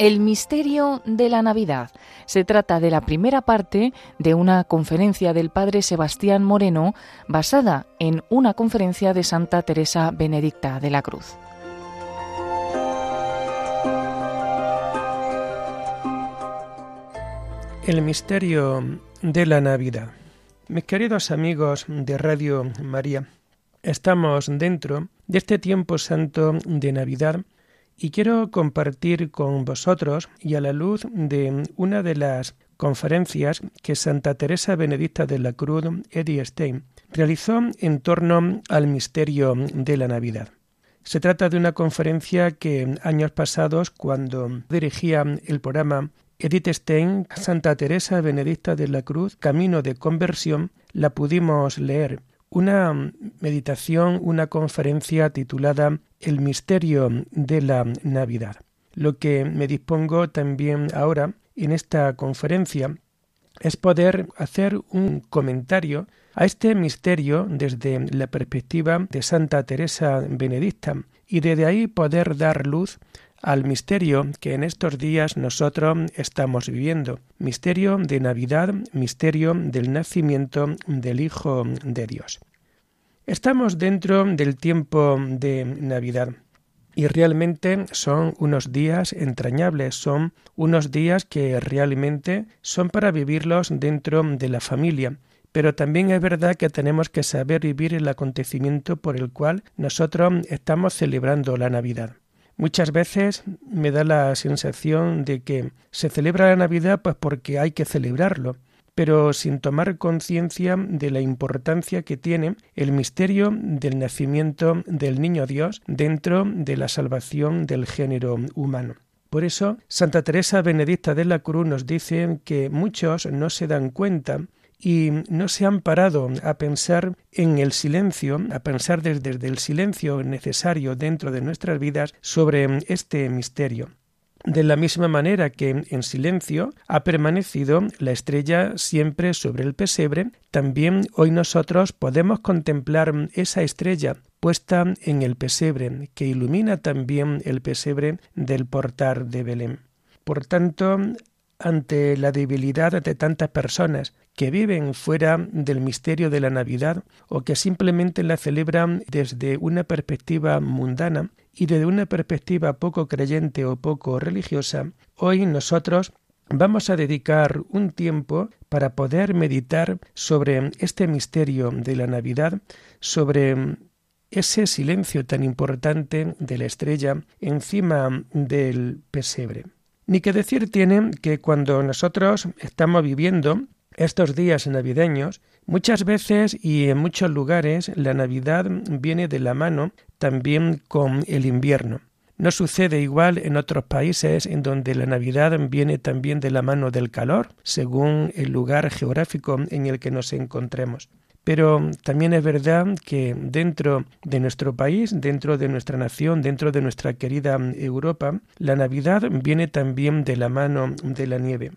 El misterio de la Navidad. Se trata de la primera parte de una conferencia del padre Sebastián Moreno basada en una conferencia de Santa Teresa Benedicta de la Cruz. El misterio de la Navidad. Mis queridos amigos de Radio María, estamos dentro de este tiempo santo de Navidad y quiero compartir con vosotros y a la luz de una de las conferencias que Santa Teresa Benedicta de la Cruz, Eddie Stein, realizó en torno al misterio de la Navidad. Se trata de una conferencia que años pasados, cuando dirigía el programa Edith Stein, Santa Teresa Benedicta de la Cruz, Camino de Conversión, la pudimos leer una meditación, una conferencia titulada El misterio de la Navidad. Lo que me dispongo también ahora en esta conferencia es poder hacer un comentario a este misterio desde la perspectiva de Santa Teresa Benedicta y desde ahí poder dar luz al misterio que en estos días nosotros estamos viviendo, misterio de Navidad, misterio del nacimiento del Hijo de Dios. Estamos dentro del tiempo de Navidad y realmente son unos días entrañables, son unos días que realmente son para vivirlos dentro de la familia. Pero también es verdad que tenemos que saber vivir el acontecimiento por el cual nosotros estamos celebrando la Navidad. Muchas veces me da la sensación de que se celebra la Navidad pues porque hay que celebrarlo, pero sin tomar conciencia de la importancia que tiene el misterio del nacimiento del niño Dios dentro de la salvación del género humano. Por eso, Santa Teresa Benedicta de la Cruz nos dice que muchos no se dan cuenta y no se han parado a pensar en el silencio, a pensar desde, el silencio necesario dentro de nuestras vidas sobre este misterio. De la misma manera que en silencio ha permanecido la estrella siempre sobre el pesebre, también hoy nosotros podemos contemplar esa estrella puesta en el pesebre, que ilumina también el pesebre del portal de Belén. Por tanto, ante la debilidad de tantas personas que viven fuera del misterio de la Navidad o que simplemente la celebran desde una perspectiva mundana y desde una perspectiva poco creyente o poco religiosa, hoy nosotros vamos a dedicar un tiempo para poder meditar sobre este misterio de la Navidad, sobre ese silencio tan importante de la estrella encima del pesebre. Ni que decir tiene que cuando nosotros estamos viviendo estos días navideños, muchas veces y en muchos lugares la Navidad viene de la mano también con el invierno. No sucede igual en otros países en donde la Navidad viene también de la mano del calor, según el lugar geográfico en el que nos encontremos. Pero también es verdad que dentro de nuestro país, dentro de nuestra nación, dentro de nuestra querida Europa, la Navidad viene también de la mano de la nieve.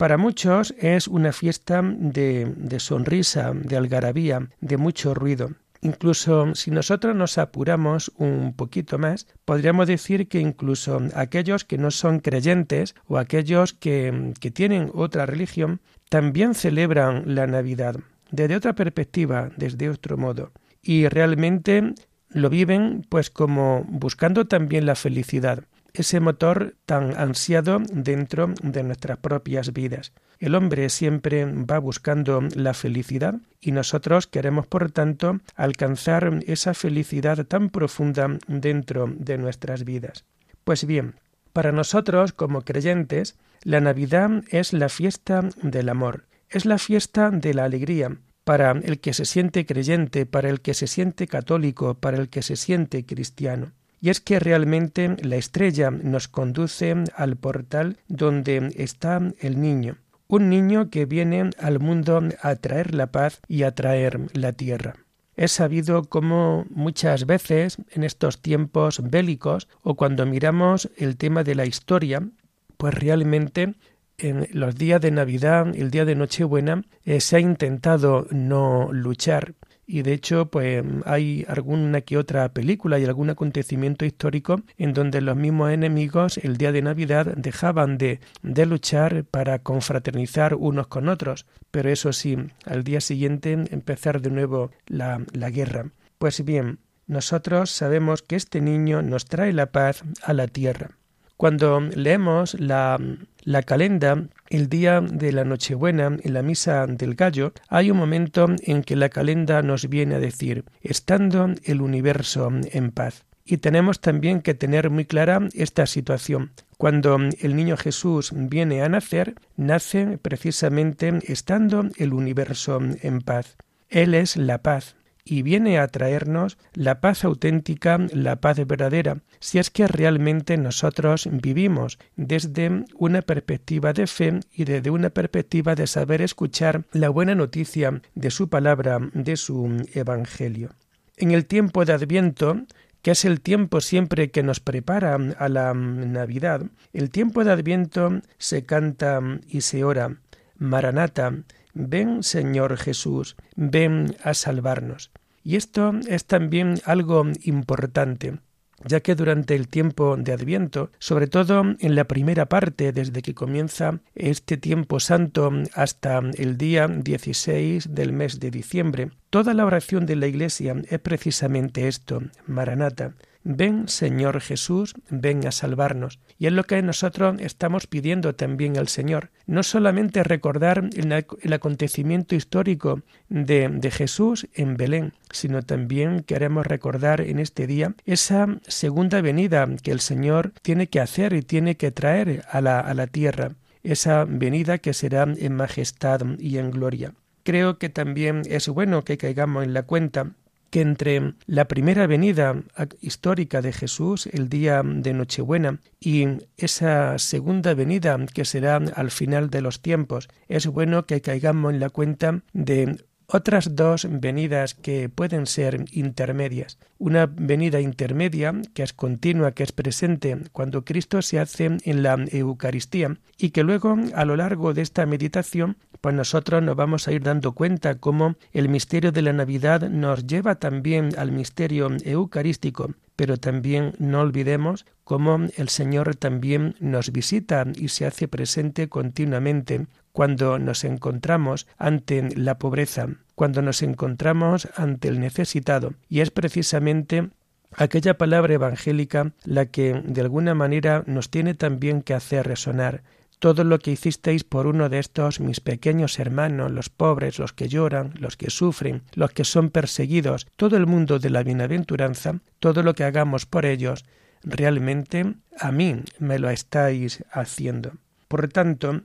Para muchos es una fiesta de, de sonrisa, de algarabía, de mucho ruido. Incluso si nosotros nos apuramos un poquito más, podríamos decir que incluso aquellos que no son creyentes o aquellos que, que tienen otra religión también celebran la Navidad desde otra perspectiva, desde otro modo. Y realmente lo viven pues como buscando también la felicidad, ese motor tan ansiado dentro de nuestras propias vidas. El hombre siempre va buscando la felicidad y nosotros queremos, por tanto, alcanzar esa felicidad tan profunda dentro de nuestras vidas. Pues bien, para nosotros como creyentes, la Navidad es la fiesta del amor, es la fiesta de la alegría, para el que se siente creyente, para el que se siente católico, para el que se siente cristiano. Y es que realmente la estrella nos conduce al portal donde está el niño, un niño que viene al mundo a traer la paz y a traer la tierra. Es sabido cómo muchas veces en estos tiempos bélicos o cuando miramos el tema de la historia, pues realmente en los días de Navidad, el día de Nochebuena, eh, se ha intentado no luchar y de hecho pues hay alguna que otra película y algún acontecimiento histórico en donde los mismos enemigos el día de Navidad dejaban de, de luchar para confraternizar unos con otros, pero eso sí, al día siguiente empezar de nuevo la, la guerra. Pues bien, nosotros sabemos que este niño nos trae la paz a la tierra. Cuando leemos la, la calenda, el día de la Nochebuena, en la misa del gallo, hay un momento en que la calenda nos viene a decir, estando el universo en paz. Y tenemos también que tener muy clara esta situación. Cuando el niño Jesús viene a nacer, nace precisamente estando el universo en paz. Él es la paz, y viene a traernos la paz auténtica, la paz verdadera, si es que realmente nosotros vivimos desde una perspectiva de fe y desde una perspectiva de saber escuchar la buena noticia de su palabra, de su evangelio. En el tiempo de Adviento, que es el tiempo siempre que nos prepara a la Navidad, el tiempo de Adviento se canta y se ora, Maranata, ven Señor Jesús, ven a salvarnos. Y esto es también algo importante ya que durante el tiempo de Adviento, sobre todo en la primera parte, desde que comienza este tiempo santo hasta el día 16 del mes de diciembre, toda la oración de la Iglesia es precisamente esto, Maranata, Ven, Señor Jesús, ven a salvarnos. Y es lo que nosotros estamos pidiendo también al Señor. No solamente recordar el, acontecimiento histórico de, de Jesús en Belén, sino también queremos recordar en este día esa segunda venida que el Señor tiene que hacer y tiene que traer a la, a la tierra, esa venida que será en majestad y en gloria. Creo que también es bueno que caigamos en la cuenta que entre la primera venida histórica de Jesús, el día de Nochebuena, y esa segunda venida que será al final de los tiempos, es bueno que caigamos en la cuenta de otras dos venidas que pueden ser intermedias. Una venida intermedia, que es continua, que es presente cuando Cristo se hace en la Eucaristía, y que luego, a lo largo de esta meditación, pues nosotros nos vamos a ir dando cuenta cómo el misterio de la Navidad nos lleva también al misterio eucarístico, pero también no olvidemos cómo el Señor también nos visita y se hace presente continuamente cuando nos encontramos ante la pobreza, cuando nos encontramos ante el necesitado, y es precisamente aquella palabra evangélica la que de alguna manera nos tiene también que hacer resonar. Todo lo que hicisteis por uno de estos mis pequeños hermanos, los pobres, los que lloran, los que sufren, los que son perseguidos, todo el mundo de la bienaventuranza, todo lo que hagamos por ellos, realmente a mí me lo estáis haciendo. Por tanto,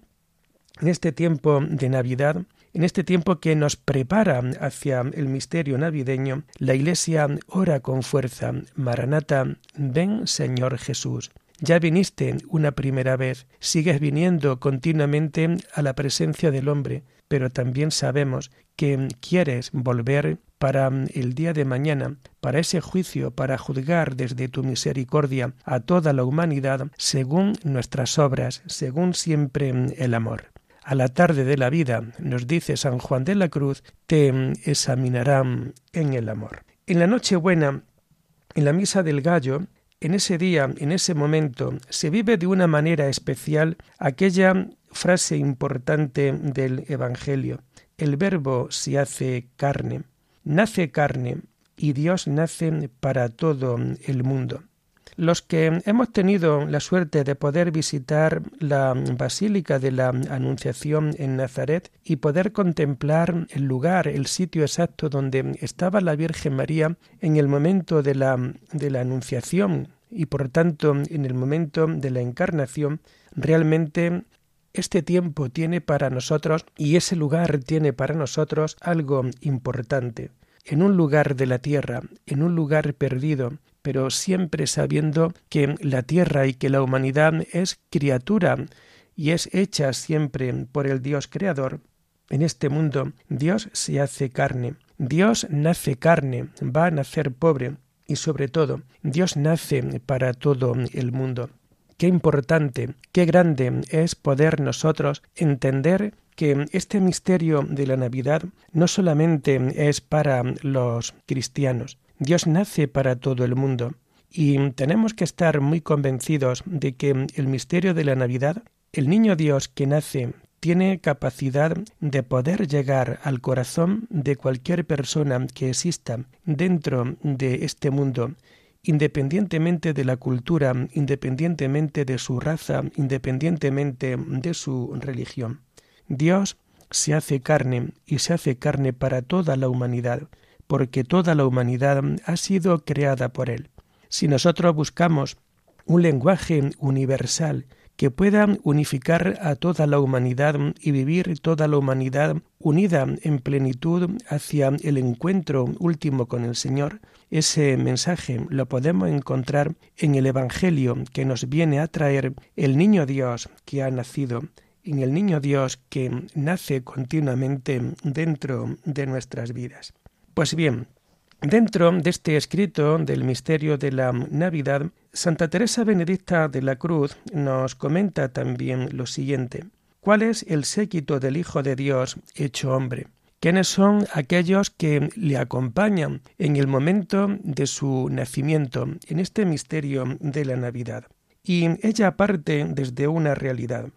en este tiempo de Navidad, en este tiempo que nos prepara hacia el misterio navideño, la Iglesia ora con fuerza, Maranata, ven Señor Jesús. Ya viniste una primera vez, sigues viniendo continuamente a la presencia del hombre, pero también sabemos que quieres volver para el día de mañana, para ese juicio, para juzgar desde tu misericordia a toda la humanidad según nuestras obras, según siempre el amor a la tarde de la vida, nos dice San Juan de la Cruz, te examinarán en el amor. En la Nochebuena, en la misa del gallo, en ese día, en ese momento, se vive de una manera especial aquella frase importante del Evangelio. El verbo se hace carne, nace carne y Dios nace para todo el mundo. Los que hemos tenido la suerte de poder visitar la Basílica de la Anunciación en Nazaret y poder contemplar el lugar, el sitio exacto donde estaba la Virgen María en el momento de la, de la Anunciación y por tanto en el momento de la Encarnación, realmente este tiempo tiene para nosotros y ese lugar tiene para nosotros algo importante. En un lugar de la tierra, en un lugar perdido, pero siempre sabiendo que la tierra y que la humanidad es criatura y es hecha siempre por el Dios creador, en este mundo Dios se hace carne, Dios nace carne, va a nacer pobre. Y sobre todo Dios nace para todo el mundo. qué importante, qué grande es poder nosotros entender que este misterio de la Navidad no solamente es para los cristianos, Dios nace para todo el mundo. Y tenemos que estar muy convencidos de que el misterio de la Navidad, el niño Dios que nace, tiene capacidad de poder llegar al corazón de cualquier persona que exista dentro de este mundo independientemente de la cultura, independientemente de su raza, independientemente de su religión. Dios se hace carne y se hace carne para toda la humanidad, porque toda la humanidad ha sido creada por Él. Si nosotros buscamos un lenguaje universal que pueda unificar a toda la humanidad y vivir toda la humanidad unida en plenitud hacia el encuentro último con el Señor, ese mensaje lo podemos encontrar en el Evangelio que nos viene a traer el niño Dios que ha nacido, en el niño Dios que nace continuamente dentro de nuestras vidas. Pues bien, Dentro de este escrito del misterio de la Navidad, Santa Teresa Benedicta de la Cruz nos comenta también lo siguiente. ¿Cuál es el séquito del Hijo de Dios hecho hombre? ¿Quiénes son aquellos que le acompañan en el momento de su nacimiento, en este misterio de la Navidad? Y ella parte desde una realidad.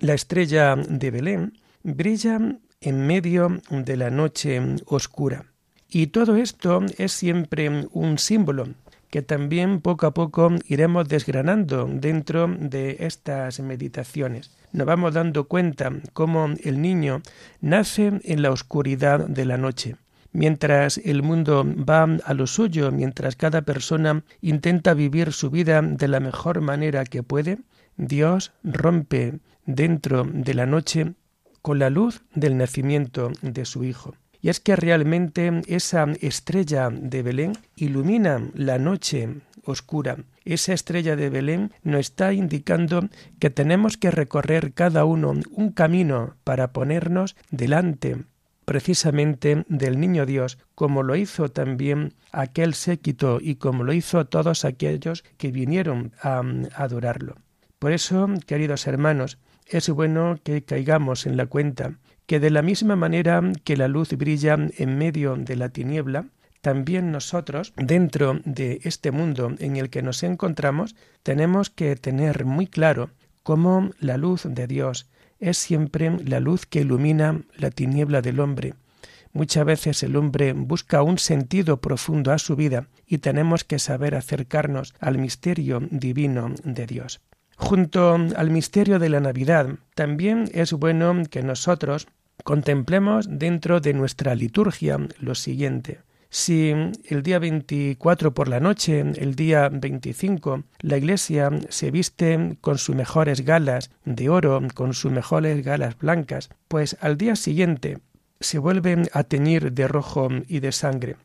La estrella de Belén brilla en medio de la noche oscura. Y todo esto es siempre un símbolo que también poco a poco iremos desgranando dentro de estas meditaciones. Nos vamos dando cuenta cómo el niño nace en la oscuridad de la noche. Mientras el mundo va a lo suyo, mientras cada persona intenta vivir su vida de la mejor manera que puede, Dios rompe dentro de la noche con la luz del nacimiento de su Hijo. Y es que realmente esa estrella de Belén ilumina la noche oscura. Esa estrella de Belén nos está indicando que tenemos que recorrer cada uno un camino para ponernos delante precisamente del niño Dios, como lo hizo también aquel séquito y como lo hizo todos aquellos que vinieron a adorarlo. Por eso, queridos hermanos, es bueno que caigamos en la cuenta que de la misma manera que la luz brilla en medio de la tiniebla, también nosotros, dentro de este mundo en el que nos encontramos, tenemos que tener muy claro cómo la luz de Dios es siempre la luz que ilumina la tiniebla del hombre. Muchas veces el hombre busca un sentido profundo a su vida y tenemos que saber acercarnos al misterio divino de Dios. Junto al misterio de la Navidad, también es bueno que nosotros contemplemos dentro de nuestra liturgia lo siguiente. Si el día 24 por la noche, el día 25, la iglesia se viste con sus mejores galas de oro, con sus mejores galas blancas, pues al día siguiente se vuelven a teñir de rojo y de sangre.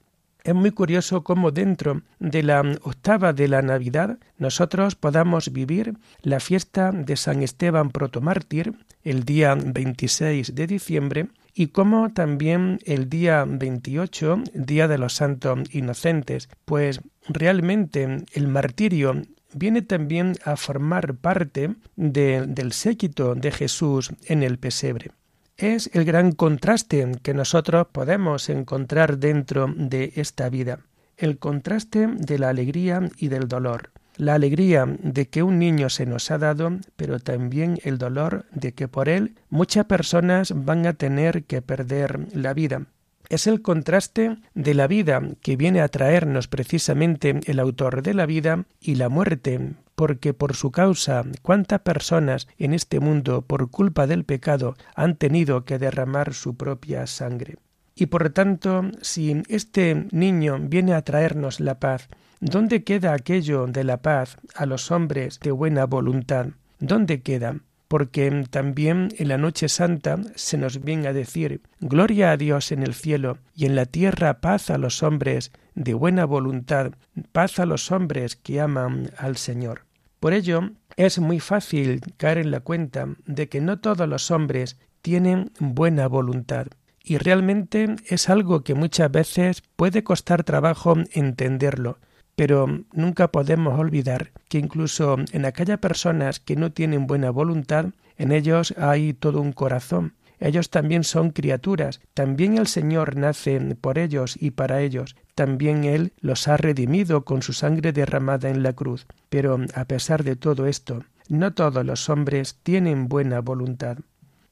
Es muy curioso cómo dentro de la octava de la Navidad nosotros podamos vivir la fiesta de San Esteban protomártir el día 26 de diciembre y cómo también el día 28, Día de los Santos Inocentes, pues realmente el martirio viene también a formar parte del séquito de Jesús en el pesebre. Es el gran contraste que nosotros podemos encontrar dentro de esta vida, el contraste de la alegría y del dolor, la alegría de que un niño se nos ha dado, pero también el dolor de que por él muchas personas van a tener que perder la vida. Es el contraste de la vida que viene a traernos precisamente el autor de la vida y la muerte, porque por su causa cuántas personas en este mundo por culpa del pecado han tenido que derramar su propia sangre. Y por tanto, si este niño viene a traernos la paz, ¿dónde queda aquello de la paz a los hombres de buena voluntad? ¿Dónde queda? Porque también en la noche santa se nos viene a decir Gloria a Dios en el cielo y en la tierra paz a los hombres de buena voluntad, paz a los hombres que aman al Señor. Por ello, es muy fácil caer en la cuenta de que no todos los hombres tienen buena voluntad. Y realmente es algo que muchas veces puede costar trabajo entenderlo, Pero nunca podemos olvidar que incluso en aquellas personas que no tienen buena voluntad, en ellos hay todo un corazón. Ellos también son criaturas, también el Señor nace por ellos y para ellos, también Él los ha redimido con su sangre derramada en la cruz. Pero a pesar de todo esto, no todos los hombres tienen buena voluntad.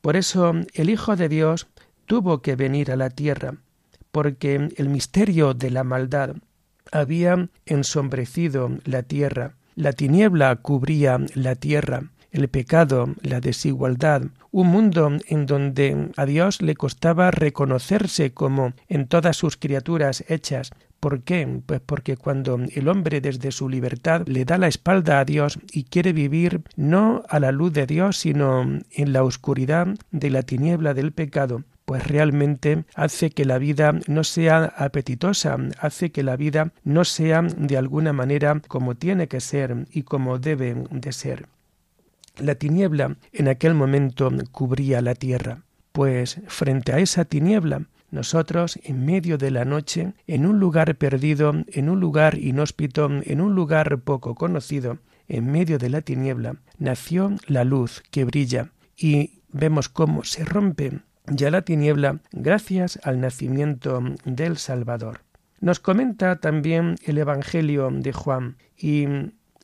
Por eso el Hijo de Dios tuvo que venir a la tierra, porque el misterio de la maldad había ensombrecido la tierra, la tiniebla cubría la tierra, el pecado, la desigualdad, un mundo en donde a Dios le costaba reconocerse como en todas sus criaturas hechas. ¿Por qué? Pues porque cuando el hombre desde su libertad le da la espalda a Dios y quiere vivir no a la luz de Dios, sino en la oscuridad de la tiniebla del pecado, pues realmente hace que la vida no sea apetitosa, hace que la vida no sea de alguna manera como tiene que ser y como debe de ser. La tiniebla en aquel momento cubría la tierra, pues frente a esa tiniebla nosotros, en medio de la noche, en un lugar perdido, en un lugar inhóspito, en un lugar poco conocido, en medio de la tiniebla, nació la luz que brilla y vemos cómo se rompe ya la tiniebla gracias al nacimiento del Salvador. Nos comenta también el Evangelio de Juan y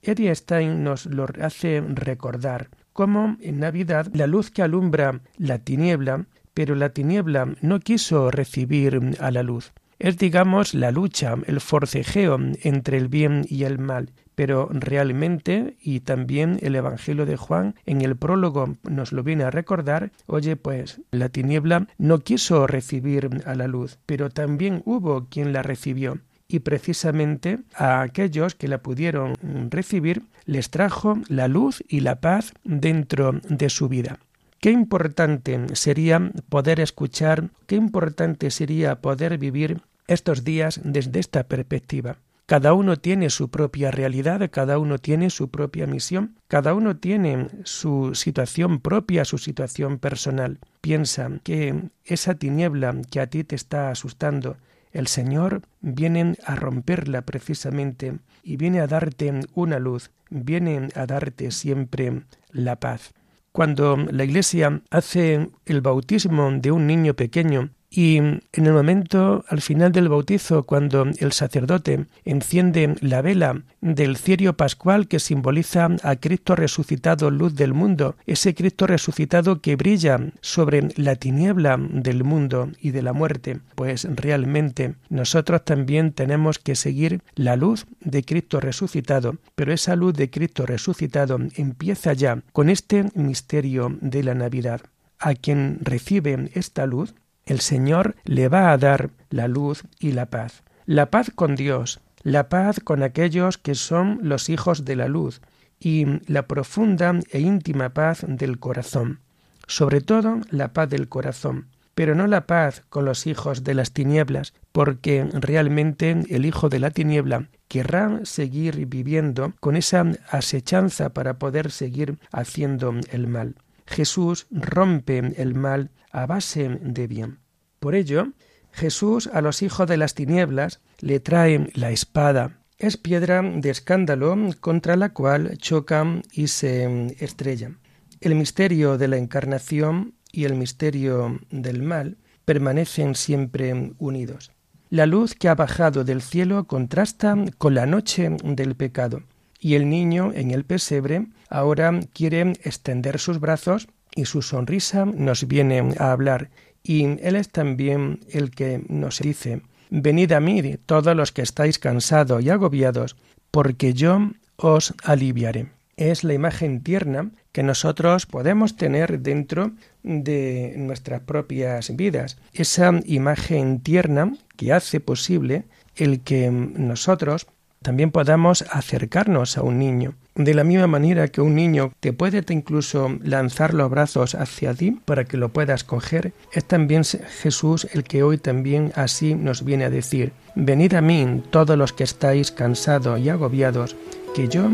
Eddie Stein nos lo hace recordar cómo en Navidad la luz que alumbra la tiniebla, pero la tiniebla no quiso recibir a la luz. Es, digamos, la lucha, el forcejeo entre el bien y el mal, pero realmente, y también el Evangelio de Juan en el prólogo nos lo viene a recordar, oye, pues la tiniebla no quiso recibir a la luz, pero también hubo quien la recibió y precisamente a aquellos que la pudieron recibir les trajo la luz y la paz dentro de su vida. Qué importante sería poder escuchar, qué importante sería poder vivir estos días desde esta perspectiva. Cada uno tiene su propia realidad, cada uno tiene su propia misión, cada uno tiene su situación propia, su situación personal. Piensa que esa tiniebla que a ti te está asustando, el Señor viene a romperla precisamente y viene a darte una luz, viene a darte siempre la paz. Cuando la Iglesia hace el bautismo de un niño pequeño, y en el momento, al final del bautizo, cuando el sacerdote enciende la vela del cirio pascual que simboliza a Cristo resucitado, luz del mundo, ese Cristo resucitado que brilla sobre la tiniebla del mundo y de la muerte, pues realmente nosotros también tenemos que seguir la luz de Cristo resucitado, pero esa luz de Cristo resucitado empieza ya con este misterio de la Navidad. A quien recibe esta luz, el Señor le va a dar la luz y la paz. La paz con Dios, la paz con aquellos que son los hijos de la luz y la profunda e íntima paz del corazón. Sobre todo la paz del corazón, pero no la paz con los hijos de las tinieblas, porque realmente el hijo de la tiniebla querrá seguir viviendo con esa asechanza para poder seguir haciendo el mal. Jesús rompe el mal a base de bien. Por ello, Jesús a los hijos de las tinieblas le trae la espada. Es piedra de escándalo contra la cual chocan y se estrellan. El misterio de la encarnación y el misterio del mal permanecen siempre unidos. La luz que ha bajado del cielo contrasta con la noche del pecado, y el niño en el pesebre ahora quiere extender sus brazos y su sonrisa nos viene a hablar y Él es también el que nos dice, Venid a mí todos los que estáis cansados y agobiados, porque yo os aliviaré. Es la imagen tierna que nosotros podemos tener dentro de nuestras propias vidas. Esa imagen tierna que hace posible el que nosotros también podamos acercarnos a un niño. De la misma manera que un niño te puede incluso lanzar los brazos hacia ti para que lo puedas coger, es también Jesús el que hoy también así nos viene a decir, venid a mí todos los que estáis cansados y agobiados, que yo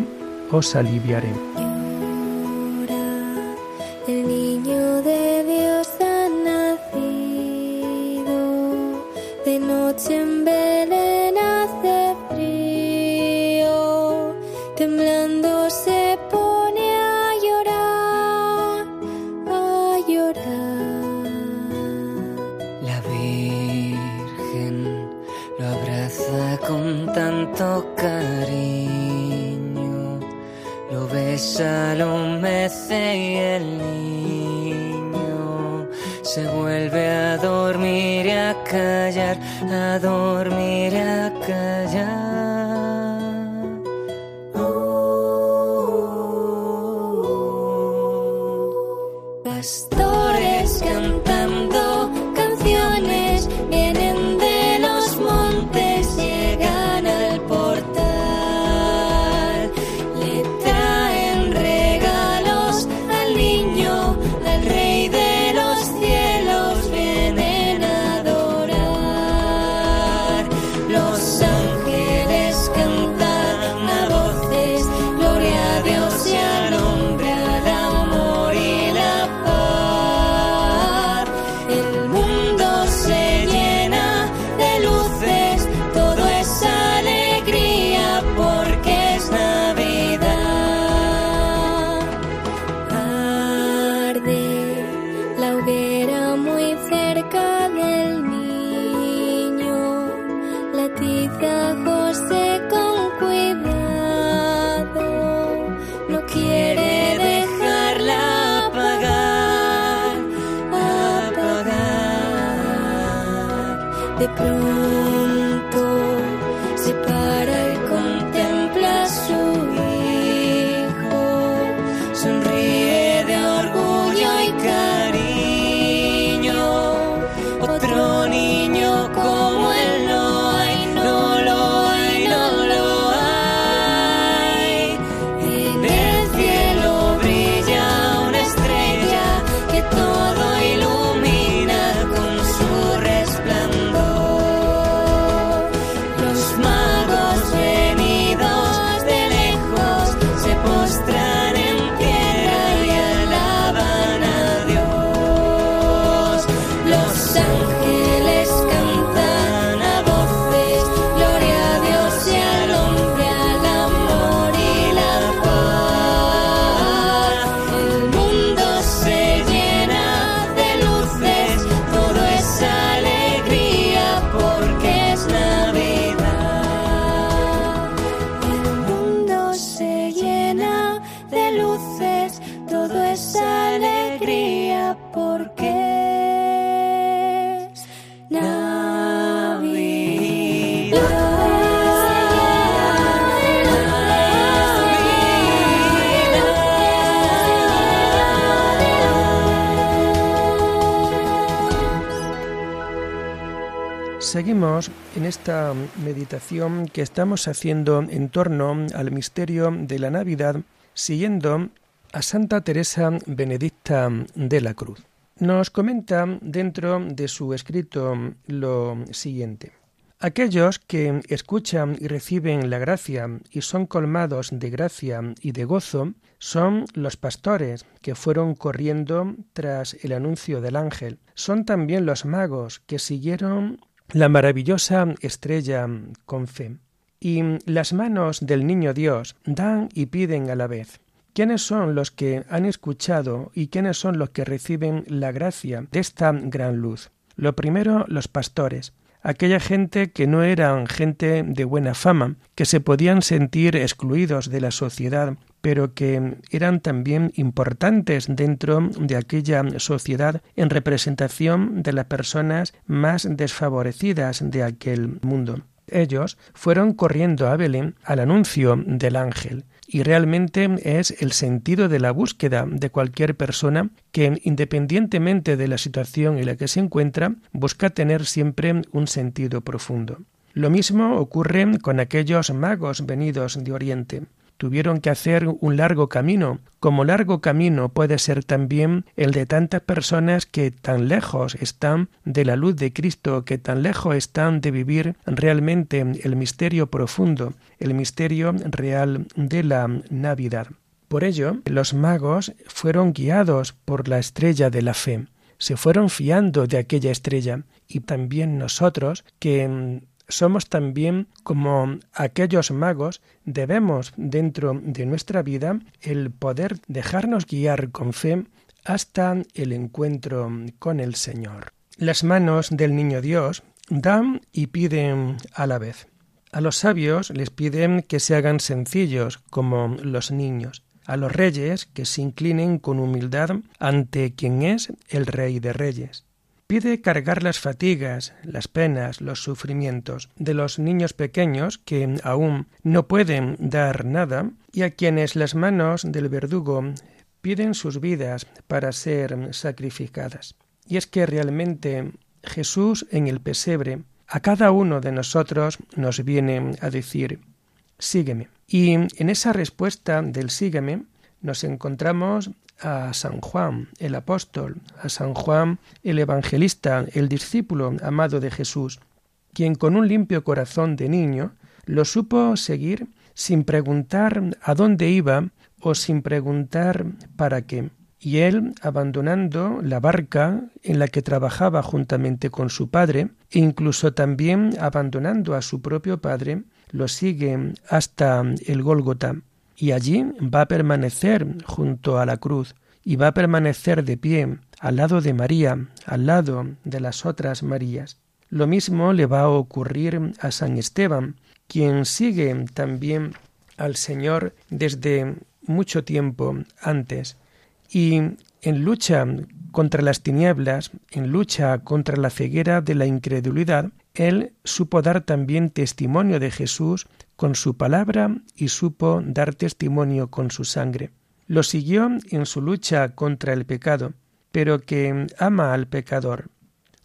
os aliviaré. En cariño, lo besa, lo mece y el niño se vuelve a dormir y a callar, a dormir y a callar. En esta meditación que estamos haciendo en torno al misterio de la Navidad, siguiendo a Santa Teresa Benedicta de la Cruz. Nos comenta dentro de su escrito lo siguiente. Aquellos que escuchan y reciben la gracia y son colmados de gracia y de gozo son los pastores que fueron corriendo tras el anuncio del ángel. Son también los magos que siguieron la maravillosa estrella con fe. Y las manos del niño Dios dan y piden a la vez. ¿Quiénes son los que han escuchado y quiénes son los que reciben la gracia de esta gran luz? Lo primero, los pastores, aquella gente que no eran gente de buena fama, que se podían sentir excluidos de la sociedad, pero que eran también importantes dentro de aquella sociedad en representación de las personas más desfavorecidas de aquel mundo. Ellos fueron corriendo a Belén al anuncio del ángel y realmente es el sentido de la búsqueda de cualquier persona que, independientemente de la situación en la que se encuentra, busca tener siempre un sentido profundo. Lo mismo ocurre con aquellos magos venidos de Oriente. Tuvieron que hacer un largo camino, como largo camino puede ser también el de tantas personas que tan lejos están de la luz de Cristo, que tan lejos están de vivir realmente el misterio profundo, el misterio real de la Navidad. Por ello, los magos fueron guiados por la estrella de la fe, se fueron fiando de aquella estrella, y también nosotros que somos también como aquellos magos, debemos dentro de nuestra vida el poder dejarnos guiar con fe hasta el encuentro con el Señor. Las manos del niño Dios dan y piden a la vez. A los sabios les piden que se hagan sencillos como los niños, a los reyes que se inclinen con humildad ante quien es el Rey de Reyes. Pide cargar las fatigas, las penas, los sufrimientos de los niños pequeños que aún no pueden dar nada y a quienes las manos del verdugo piden sus vidas para ser sacrificadas. Y es que realmente Jesús en el pesebre a cada uno de nosotros nos viene a decir, sígueme. Y en esa respuesta del sígueme nos encontramos a San Juan, el apóstol, a San Juan, el evangelista, el discípulo amado de Jesús, quien con un limpio corazón de niño lo supo seguir sin preguntar a dónde iba o sin preguntar para qué. Y él, abandonando la barca en la que trabajaba juntamente con su padre, e incluso también abandonando a su propio padre, lo sigue hasta el Gólgota, y allí va a permanecer junto a la cruz, y va a permanecer de pie al lado de María, al lado de las otras Marías. Lo mismo le va a ocurrir a San Esteban, quien sigue también al Señor desde mucho tiempo antes, y en lucha contra las tinieblas, en lucha contra la ceguera de la incredulidad, él supo dar también testimonio de Jesús con su palabra y supo dar testimonio con su sangre. Lo siguió en su lucha contra el pecado, pero que ama al pecador.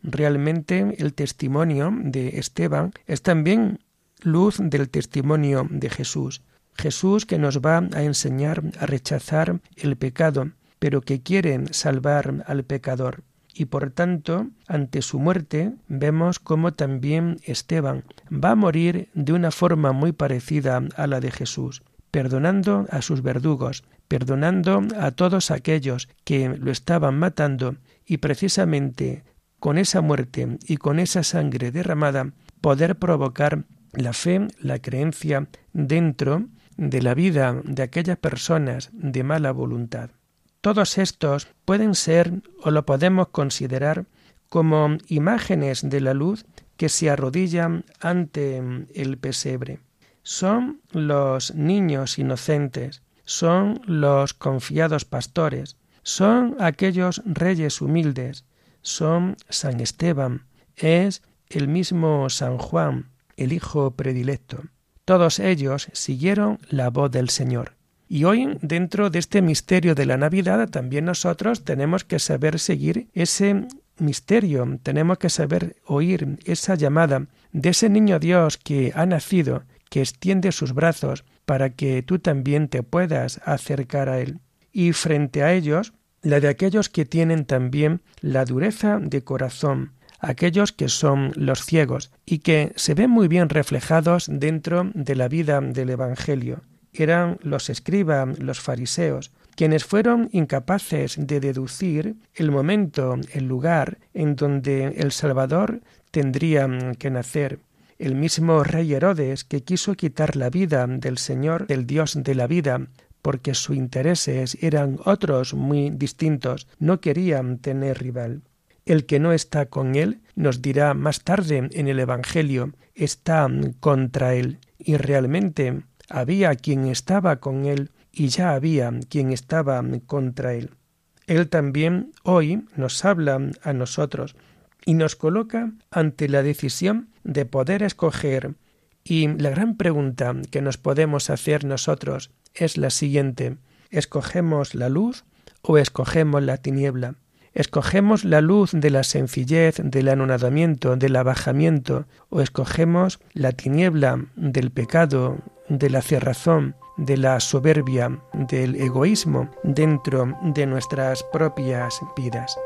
Realmente el testimonio de Esteban es también luz del testimonio de Jesús. Jesús que nos va a enseñar a rechazar el pecado, pero que quiere salvar al pecador. Y por tanto, ante su muerte, vemos cómo también Esteban va a morir de una forma muy parecida a la de Jesús, perdonando a sus verdugos, perdonando a todos aquellos que lo estaban matando y precisamente con esa muerte y con esa sangre derramada poder provocar la fe, la creencia dentro de la vida de aquellas personas de mala voluntad. Todos estos pueden ser o lo podemos considerar como imágenes de la luz que se arrodillan ante el pesebre. Son los niños inocentes, son los confiados pastores, son aquellos reyes humildes, son San Esteban, es el mismo San Juan, el Hijo predilecto. Todos ellos siguieron la voz del Señor. Y hoy, dentro de este misterio de la Navidad, también nosotros tenemos que saber seguir ese misterio, tenemos que saber oír esa llamada de ese niño Dios que ha nacido, que extiende sus brazos para que tú también te puedas acercar a Él. Y frente a ellos, la de aquellos que tienen también la dureza de corazón, aquellos que son los ciegos y que se ven muy bien reflejados dentro de la vida del Evangelio eran los escribas, los fariseos, quienes fueron incapaces de deducir el momento, el lugar en donde el Salvador tendría que nacer. El mismo rey Herodes, que quiso quitar la vida del Señor, del Dios de la vida, porque sus intereses eran otros muy distintos, no querían tener rival. El que no está con él, nos dirá más tarde en el Evangelio, está contra él. Y realmente había quien estaba con él y ya había quien estaba contra él. Él también hoy nos habla a nosotros y nos coloca ante la decisión de poder escoger. Y la gran pregunta que nos podemos hacer nosotros es la siguiente ¿escogemos la luz o escogemos la tiniebla? ¿Escogemos la luz de la sencillez, del anonadamiento, del abajamiento, o escogemos la tiniebla del pecado, de la cerrazón, de la soberbia, del egoísmo dentro de nuestras propias vidas?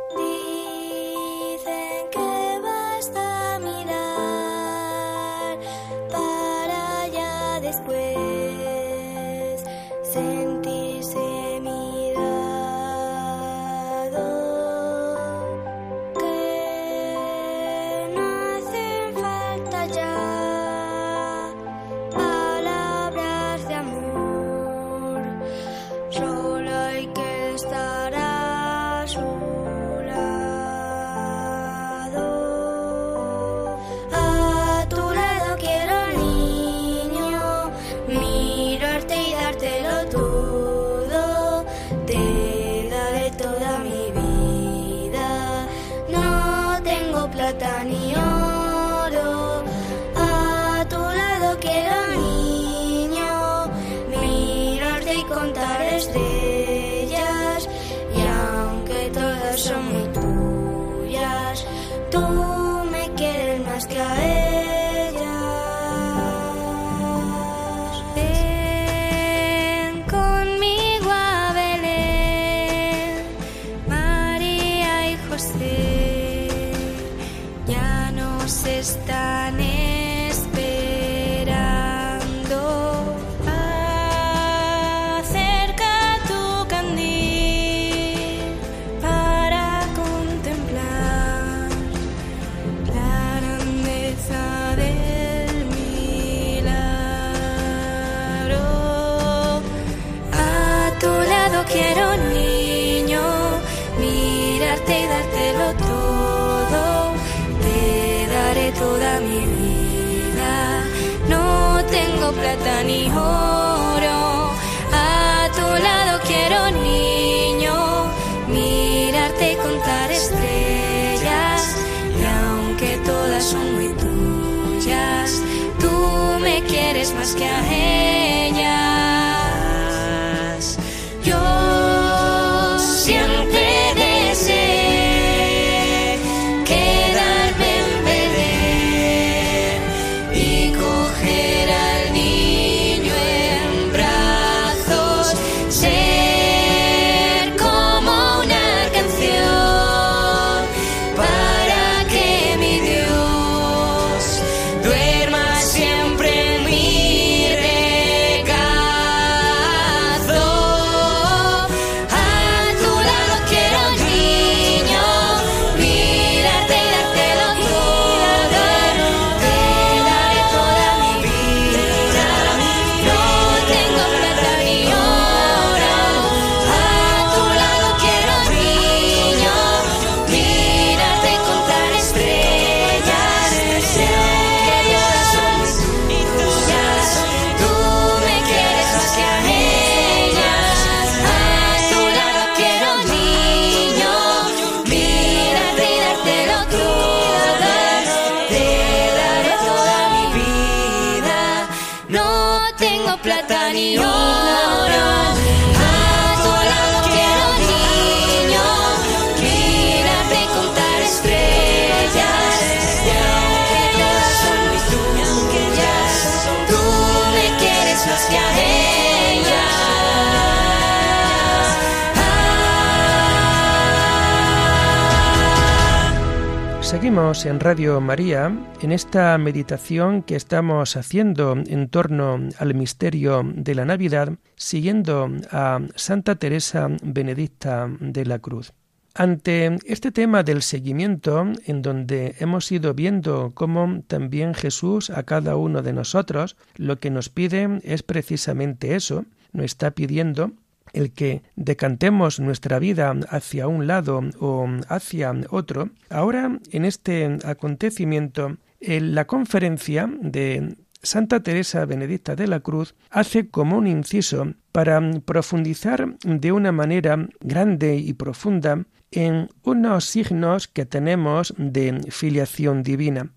Seguimos en Radio María en esta meditación que estamos haciendo en torno al misterio de la Navidad, siguiendo a Santa Teresa Benedicta de la Cruz. Ante este tema del seguimiento, en donde hemos ido viendo cómo también Jesús a cada uno de nosotros lo que nos pide es precisamente eso, nos está pidiendo el que decantemos nuestra vida hacia un lado o hacia otro, ahora en este acontecimiento, en la conferencia de Santa Teresa Benedicta de la Cruz hace como un inciso para profundizar de una manera grande y profunda en unos signos que tenemos de filiación divina,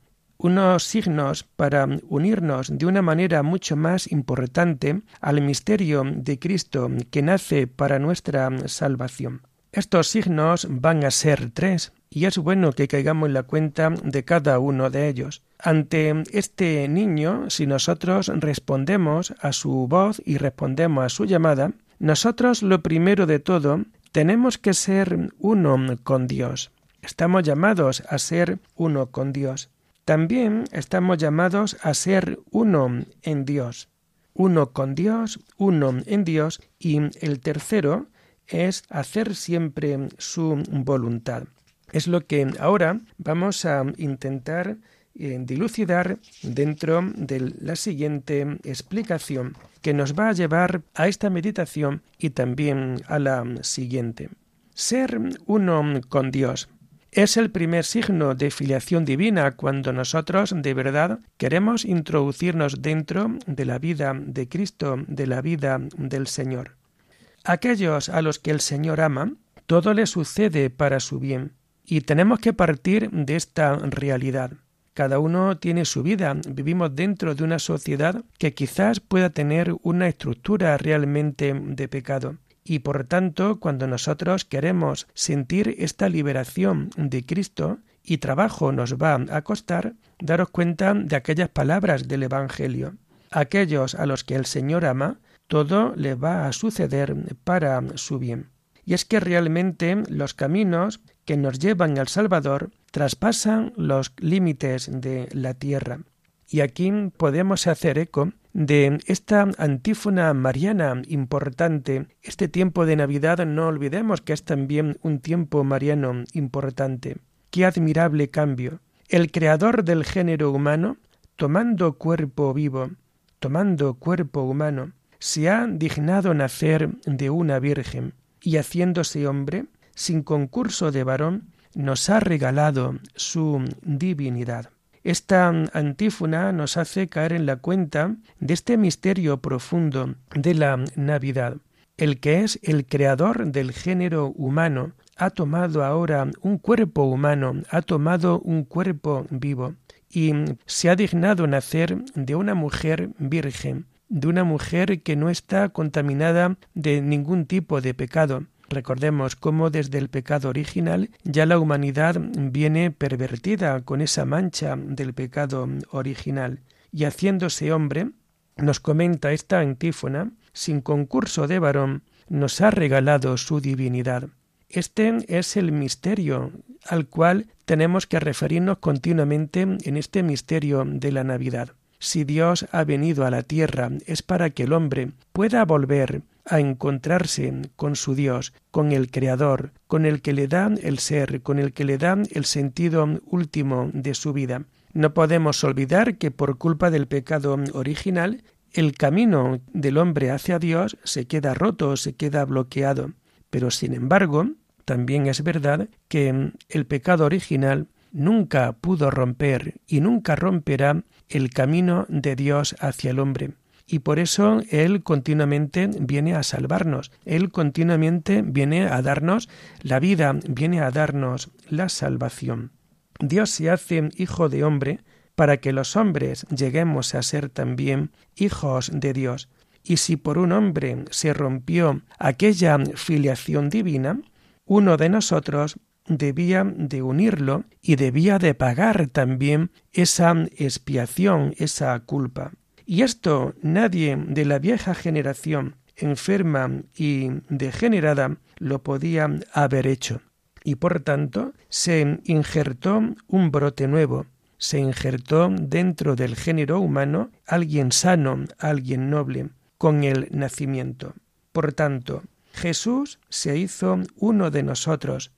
unos signos para unirnos de una manera mucho más importante al misterio de Cristo que nace para nuestra salvación. Estos signos van a ser tres, y es bueno que caigamos en la cuenta de cada uno de ellos. Ante este niño, si nosotros respondemos a su voz y respondemos a su llamada, nosotros lo primero de todo tenemos que ser uno con Dios. Estamos llamados a ser uno con Dios. También estamos llamados a ser uno en Dios. Uno con Dios, uno en Dios y el tercero es hacer siempre su voluntad. Es lo que ahora vamos a intentar eh, dilucidar dentro de la siguiente explicación que nos va a llevar a esta meditación y también a la siguiente. Ser uno con Dios es el primer signo de filiación divina cuando nosotros de verdad queremos introducirnos dentro de la vida de Cristo, de la vida del Señor. Aquellos a los que el Señor ama, todo les sucede para su bien, y tenemos que partir de esta realidad. Cada uno tiene su vida. Vivimos dentro de una sociedad que quizás pueda tener una estructura realmente de pecado. Y por tanto, cuando nosotros queremos sentir esta liberación de Cristo, y trabajo nos va a costar, daros cuenta de aquellas palabras del Evangelio. Aquellos a los que el Señor ama, todo le va a suceder para su bien. Y es que realmente los caminos que nos llevan al Salvador traspasan los límites de la tierra. Y aquí podemos hacer eco de esta antífona mariana importante. Este tiempo de Navidad no olvidemos que es también un tiempo mariano importante. Qué admirable cambio. El creador del género humano, tomando cuerpo vivo, tomando cuerpo humano, se ha dignado nacer de una virgen y haciéndose hombre, sin concurso de varón, nos ha regalado su divinidad. Esta antífona nos hace caer en la cuenta de este misterio profundo de la Navidad. El que es el creador del género humano ha tomado ahora un cuerpo humano, ha tomado un cuerpo vivo y se ha dignado nacer de una mujer virgen, de una mujer que no está contaminada de ningún tipo de pecado. Recordemos cómo desde el pecado original ya la humanidad viene pervertida con esa mancha del pecado original. Y haciéndose hombre, nos comenta esta antífona, sin concurso de varón, nos ha regalado su divinidad. Este es el misterio al cual tenemos que referirnos continuamente en este misterio de la Navidad. Si Dios ha venido a la tierra es para que el hombre pueda volver a encontrarse con su Dios, con el Creador, con el que le da el ser, con el que le da el sentido último de su vida. No podemos olvidar que por culpa del pecado original, el camino del hombre hacia Dios se queda roto, se queda bloqueado. Pero sin embargo, también es verdad que el pecado original nunca pudo romper y nunca romperá el camino de Dios hacia el hombre. Y por eso Él continuamente viene a salvarnos, Él continuamente viene a darnos la vida, viene a darnos la salvación. Dios se hace hijo de hombre para que los hombres lleguemos a ser también hijos de Dios. Y si por un hombre se rompió aquella filiación divina, uno de nosotros debía de unirlo y debía de pagar también esa expiación, esa culpa. Y esto nadie de la vieja generación enferma y degenerada lo podía haber hecho. Y por tanto se injertó un brote nuevo, se injertó dentro del género humano alguien sano, alguien noble, con el nacimiento. Por tanto, Jesús se hizo uno de nosotros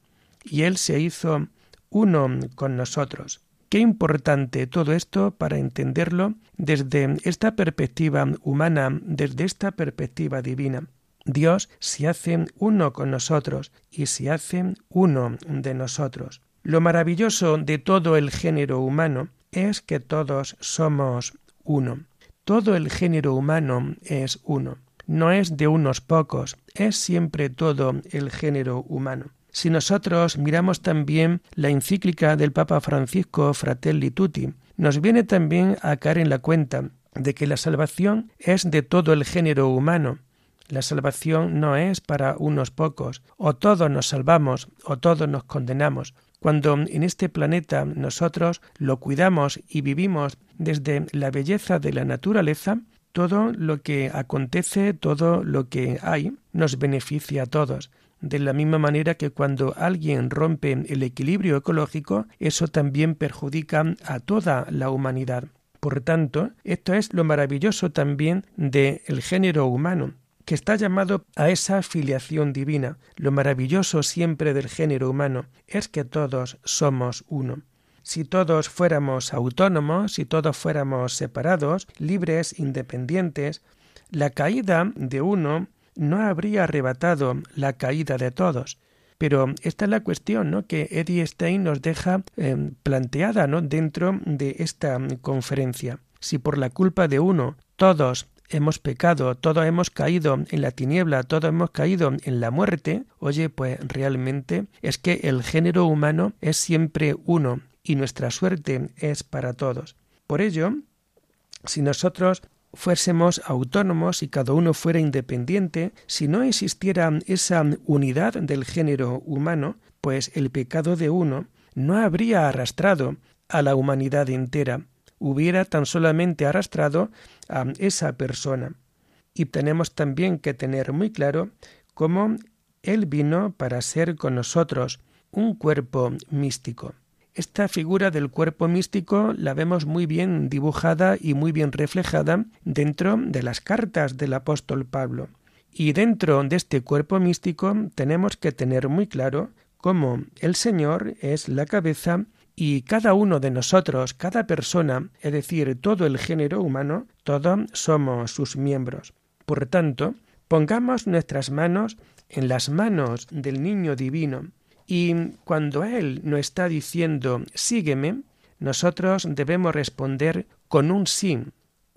y Él se hizo uno con nosotros. Qué importante todo esto para entenderlo desde esta perspectiva humana, desde esta perspectiva divina. Dios se hace uno con nosotros y se hace uno de nosotros. Lo maravilloso de todo el género humano es que todos somos uno. Todo el género humano es uno no es de unos pocos, es siempre todo el género humano. Si nosotros miramos también la encíclica del Papa Francisco Fratelli Tutti, nos viene también a caer en la cuenta de que la salvación es de todo el género humano. La salvación no es para unos pocos, o todos nos salvamos o todos nos condenamos. Cuando en este planeta nosotros lo cuidamos y vivimos desde la belleza de la naturaleza, todo lo que acontece, todo lo que hay, nos beneficia a todos. De la misma manera que cuando alguien rompe el equilibrio ecológico, eso también perjudica a toda la humanidad. Por tanto, esto es lo maravilloso también del género humano, que está llamado a esa filiación divina. Lo maravilloso siempre del género humano es que todos somos uno si todos fuéramos autónomos, si todos fuéramos separados, libres, independientes, la caída de uno no habría arrebatado la caída de todos. Pero esta es la cuestión ¿no? que Eddie Stein nos deja em, planteada ¿no? dentro de esta conferencia. Si por la culpa de uno todos hemos pecado, todos hemos caído en la tiniebla, todos hemos caído en la muerte, oye, pues realmente es que el género humano es siempre uno y nuestra suerte es para todos. Por ello, si nosotros fuésemos autónomos y cada uno fuera independiente, si no existiera esa unidad del género humano, pues el pecado de uno no habría arrastrado a la humanidad entera, hubiera tan solamente arrastrado a esa persona. Y tenemos también que tener muy claro cómo Él vino para ser con nosotros un cuerpo místico. Esta figura del cuerpo místico la vemos muy bien dibujada y muy bien reflejada dentro de las cartas del apóstol Pablo. Y dentro de este cuerpo místico tenemos que tener muy claro cómo el Señor es la cabeza y cada uno de nosotros, cada persona, es decir, todo el género humano, todos somos sus miembros. Por tanto, pongamos nuestras manos en las manos del niño divino y cuando Él nos está diciendo sígueme, nosotros debemos responder con un sí,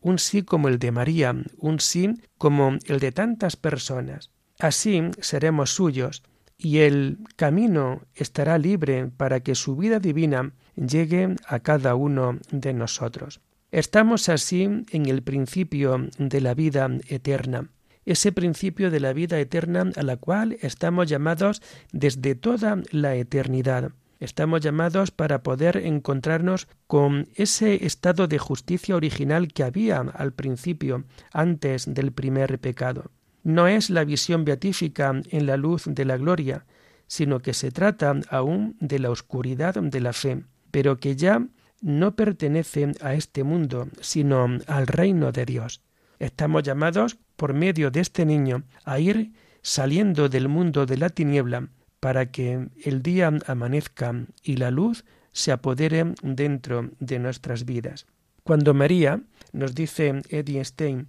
un sí como el de María, un sí como el de tantas personas. Así seremos suyos y el camino estará libre para que su vida divina llegue a cada uno de nosotros. Estamos así en el principio de la vida eterna ese principio de la vida eterna a la cual estamos llamados desde toda la eternidad. Estamos llamados para poder encontrarnos con ese estado de justicia original que había al principio, antes del primer pecado. No es la visión beatífica en la luz de la gloria, sino que se trata aún de la oscuridad de la fe, pero que ya no pertenece a este mundo, sino al reino de Dios. Estamos llamados por medio de este niño a ir saliendo del mundo de la tiniebla para que el día amanezca y la luz se apodere dentro de nuestras vidas. Cuando María, nos dice Eddie Stein,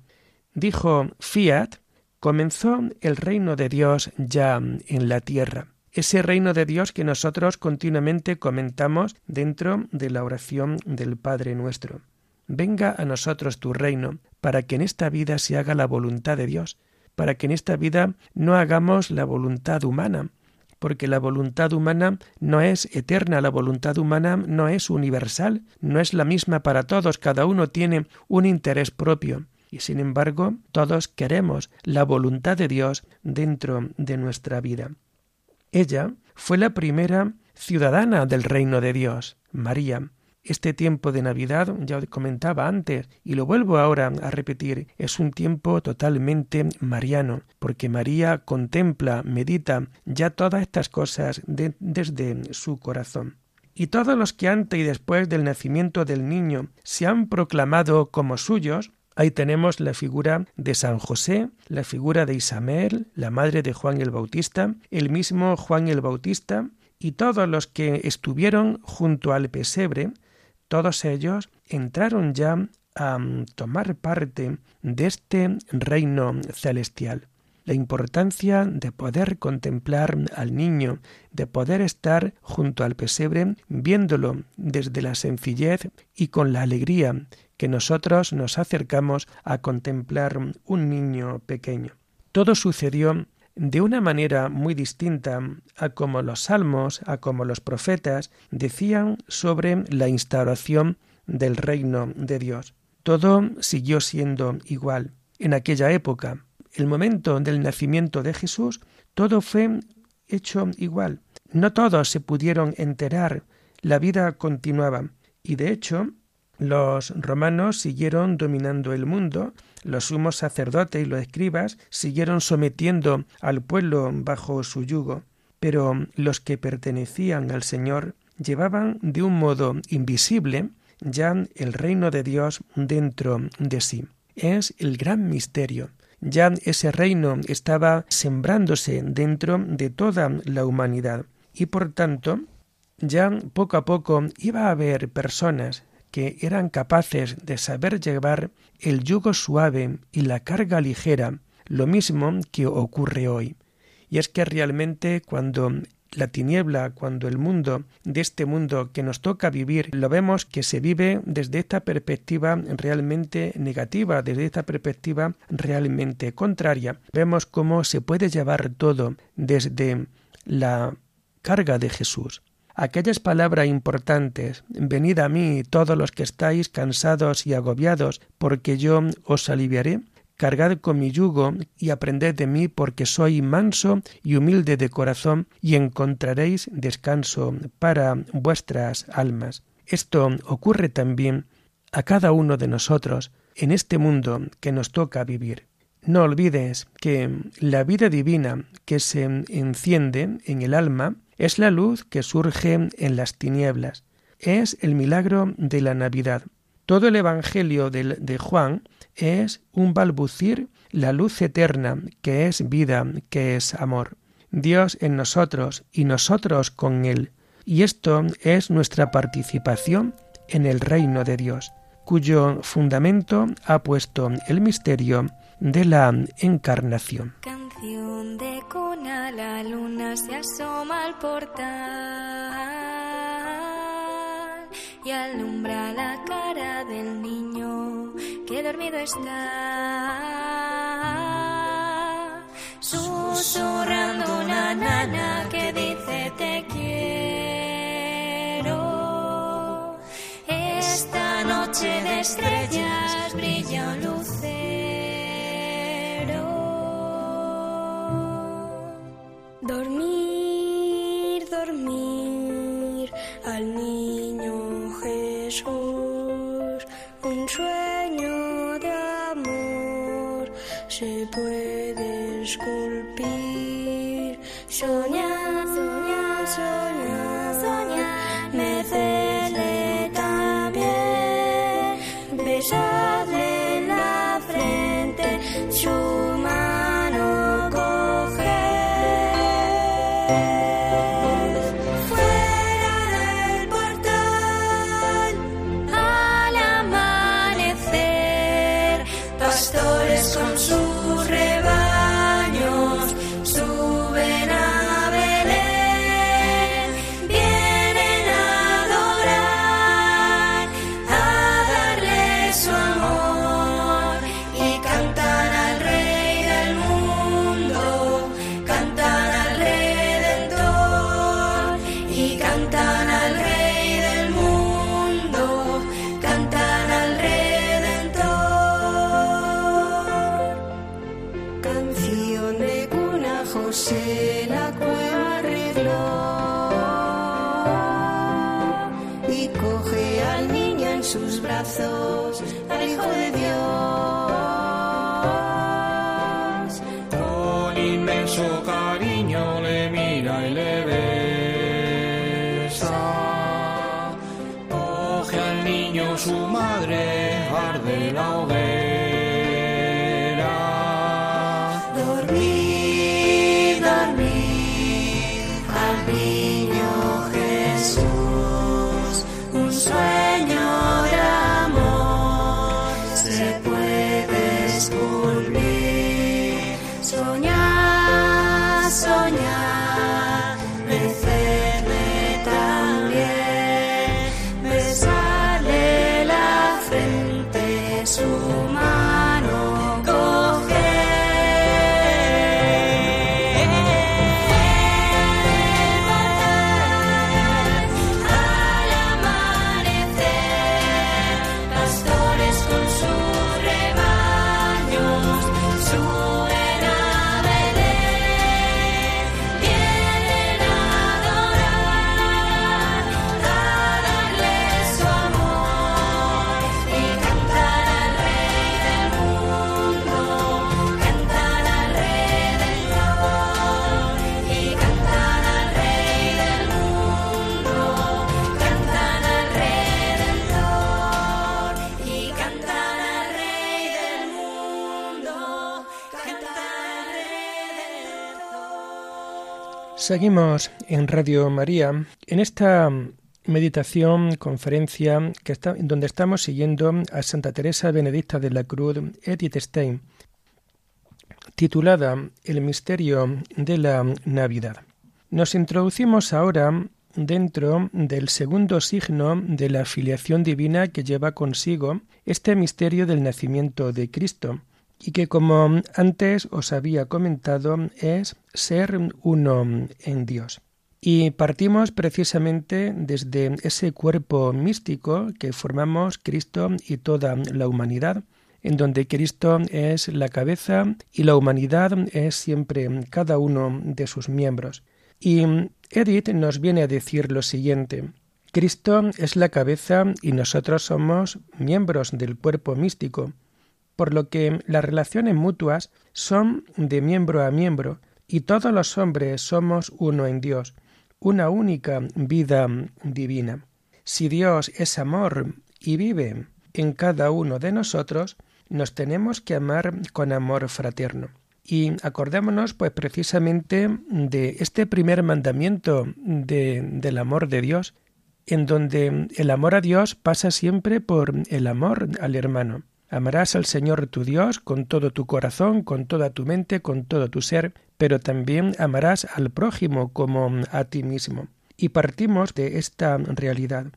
dijo fiat, comenzó el reino de Dios ya en la tierra. Ese reino de Dios que nosotros continuamente comentamos dentro de la oración del Padre nuestro. Venga a nosotros tu reino, para que en esta vida se haga la voluntad de Dios, para que en esta vida no hagamos la voluntad humana, porque la voluntad humana no es eterna, la voluntad humana no es universal, no es la misma para todos, cada uno tiene un interés propio. Y sin embargo, todos queremos la voluntad de Dios dentro de nuestra vida. Ella fue la primera ciudadana del reino de Dios, María, este tiempo de Navidad, ya comentaba antes, y lo vuelvo ahora a repetir, es un tiempo totalmente mariano, porque María contempla, medita ya todas estas cosas desde su corazón. Y todos los que antes y después del nacimiento del niño se han proclamado como suyos, Ahí tenemos la figura de San José, la figura de Isabel, la madre de Juan el Bautista, el mismo Juan el Bautista, y todos los que estuvieron junto al pesebre, todos ellos entraron ya a mm, tomar parte de este reino celestial. La importancia de poder contemplar al niño, de poder estar junto al pesebre viéndolo desde la sencillez y con la alegría que nosotros nos acercamos a contemplar un niño pequeño. Todo sucedió de una manera muy distinta a como los salmos, a como los profetas decían sobre la instauración del reino de Dios. Todo siguió siendo igual. En aquella época, el momento del nacimiento de Jesús, todo fue hecho igual. No todos se pudieron enterar, la vida continuaba. Y de hecho, los romanos siguieron dominando el mundo, los sumos sacerdotes y los escribas siguieron sometiendo al pueblo bajo su yugo, pero los que pertenecían al Señor llevaban de un modo invisible ya el reino de Dios dentro de sí. Es el gran misterio. Ya ese reino estaba sembrándose dentro de toda la humanidad y por tanto ya poco a poco iba a haber personas que eran capaces de saber llevar el yugo suave y la carga ligera, lo mismo que ocurre hoy. Y es que realmente cuando la tiniebla, cuando el mundo de este mundo que nos toca vivir, lo vemos que se vive desde esta perspectiva realmente negativa, desde esta perspectiva realmente contraria. Vemos cómo se puede llevar todo desde la carga de Jesús. Aquellas palabras importantes, venid a mí todos los que estáis cansados y agobiados, porque yo os aliviaré, cargad con mi yugo y aprended de mí, porque soy manso y humilde de corazón, y encontraréis descanso para vuestras almas. Esto ocurre también a cada uno de nosotros en este mundo que nos toca vivir. No olvides que la vida divina que se enciende en el alma es la luz que surge en las tinieblas. Es el milagro de la Navidad. Todo el Evangelio de, de Juan es un balbucir la luz eterna que es vida, que es amor. Dios en nosotros y nosotros con Él. Y esto es nuestra participación en el reino de Dios, cuyo fundamento ha puesto el misterio de la encarnación. Canción de cuna, la luna se asoma al portal y alumbra la cara del niño que dormido está. Susurrando una nana que dice te quiero. Esta noche de estrellas now. Seguimos en Radio María en esta meditación, conferencia que está, donde estamos siguiendo a Santa Teresa Benedicta de la Cruz Edith Stein, titulada El misterio de la Navidad. Nos introducimos ahora dentro del segundo signo de la filiación divina que lleva consigo este misterio del nacimiento de Cristo, y que como antes os había comentado es ser uno en Dios. Y partimos precisamente desde ese cuerpo místico que formamos Cristo y toda la humanidad, en donde Cristo es la cabeza y la humanidad es siempre cada uno de sus miembros. Y Edith nos viene a decir lo siguiente. Cristo es la cabeza y nosotros somos miembros del cuerpo místico, por lo que las relaciones mutuas son de miembro a miembro, y todos los hombres somos uno en Dios, una única vida divina. Si Dios es amor y vive en cada uno de nosotros, nos tenemos que amar con amor fraterno. Y acordémonos pues precisamente de este primer mandamiento de, del amor de Dios, en donde el amor a Dios pasa siempre por el amor al hermano. Amarás al Señor tu Dios con todo tu corazón, con toda tu mente, con todo tu ser, pero también amarás al prójimo como a ti mismo. Y partimos de esta realidad.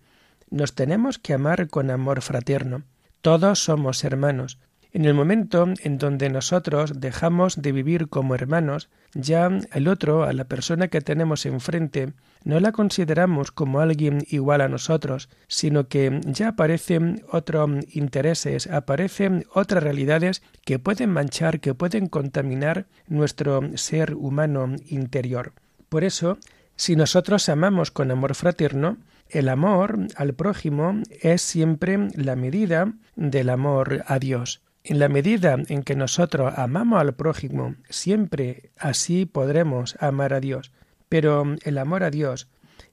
Nos tenemos que amar con amor fraterno. Todos somos hermanos. En el momento en donde nosotros dejamos de vivir como hermanos, ya el otro, a la persona que tenemos enfrente, no la consideramos como alguien igual a nosotros, sino que ya aparecen otros intereses, aparecen otras realidades que pueden manchar, que pueden contaminar nuestro ser humano interior. Por eso, si nosotros amamos con amor fraterno, el amor al prójimo es siempre la medida del amor a Dios. En la medida en que nosotros amamos al prójimo, siempre así podremos amar a Dios. Pero el amor a Dios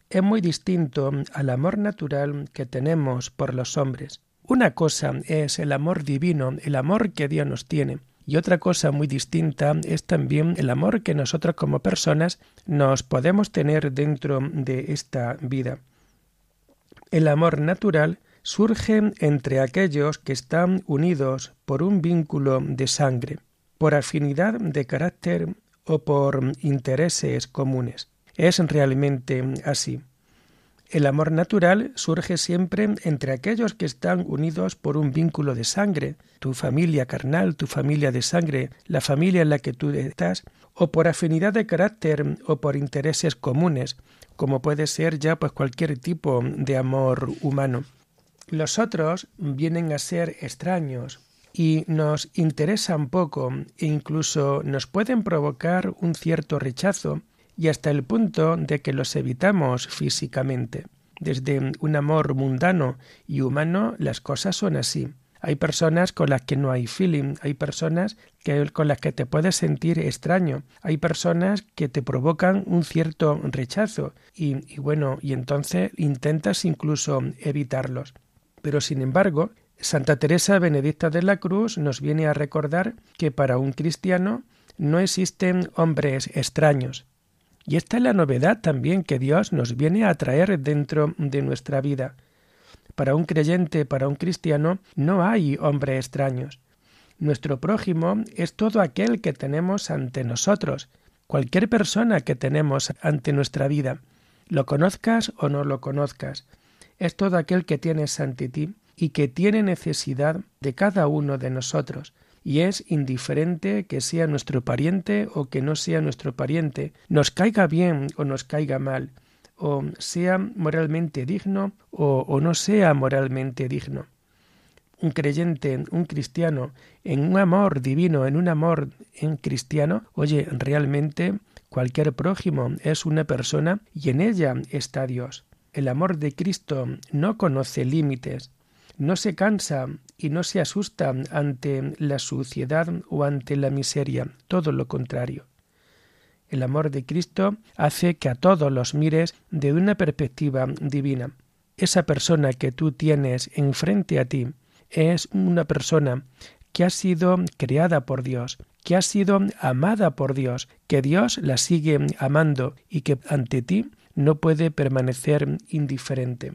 es muy distinto al amor natural que tenemos por los hombres. Una cosa es el amor divino, el amor que Dios nos tiene, y otra cosa muy distinta es también el amor que nosotros como personas nos podemos tener dentro de esta vida. El amor natural surge entre aquellos que están unidos por un vínculo de sangre, por afinidad de carácter o por intereses comunes. Es realmente así. El amor natural surge siempre entre aquellos que están unidos por un vínculo de sangre, tu familia carnal, tu familia de sangre, la familia en la que tú estás, o por afinidad de carácter o por intereses comunes, como puede ser ya pues cualquier tipo de amor humano. Los otros vienen a ser extraños y nos interesan poco e incluso nos pueden provocar un cierto rechazo y hasta el punto de que los evitamos físicamente. Desde un amor mundano y humano las cosas son así. Hay personas con las que no hay feeling, hay personas que, con las que te puedes sentir extraño, hay personas que te provocan un cierto rechazo y, y bueno, y entonces intentas incluso evitarlos. Pero sin embargo, Santa Teresa Benedicta de la Cruz nos viene a recordar que para un cristiano no existen hombres extraños. Y esta es la novedad también que Dios nos viene a traer dentro de nuestra vida. Para un creyente, para un cristiano, no hay hombres extraños. Nuestro prójimo es todo aquel que tenemos ante nosotros, cualquier persona que tenemos ante nuestra vida, lo conozcas o no lo conozcas es todo aquel que tienes ante ti y que tiene necesidad de cada uno de nosotros, y es indiferente que sea nuestro pariente o que no sea nuestro pariente, nos caiga bien o nos caiga mal, o sea moralmente digno o, o no sea moralmente digno. Un creyente, un cristiano, en un amor divino, en un amor en cristiano, oye, realmente cualquier prójimo es una persona y en ella está Dios. El amor de Cristo no conoce límites, no se cansa y no se asusta ante la suciedad o ante la miseria, todo lo contrario. El amor de Cristo hace que a todos los mires de una perspectiva divina. Esa persona que tú tienes enfrente a ti es una persona que ha sido creada por Dios, que ha sido amada por Dios, que Dios la sigue amando y que ante ti no puede permanecer indiferente.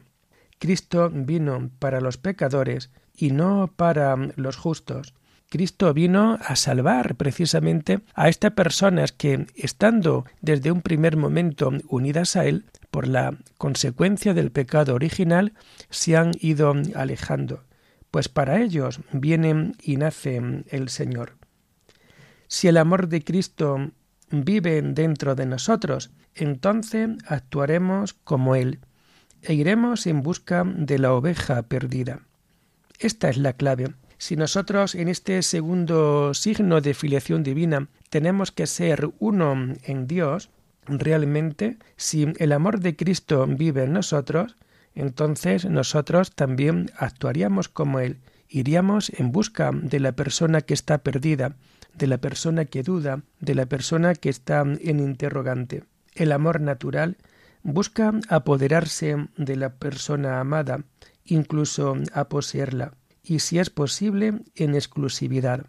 Cristo vino para los pecadores y no para los justos. Cristo vino a salvar precisamente a estas personas que, estando desde un primer momento unidas a Él, por la consecuencia del pecado original, se han ido alejando, pues para ellos viene y nace el Señor. Si el amor de Cristo vive dentro de nosotros, entonces actuaremos como Él e iremos en busca de la oveja perdida. Esta es la clave. Si nosotros en este segundo signo de filiación divina tenemos que ser uno en Dios, realmente, si el amor de Cristo vive en nosotros, entonces nosotros también actuaríamos como Él, iríamos en busca de la persona que está perdida, de la persona que duda, de la persona que está en interrogante. El amor natural busca apoderarse de la persona amada, incluso a poseerla, y si es posible, en exclusividad.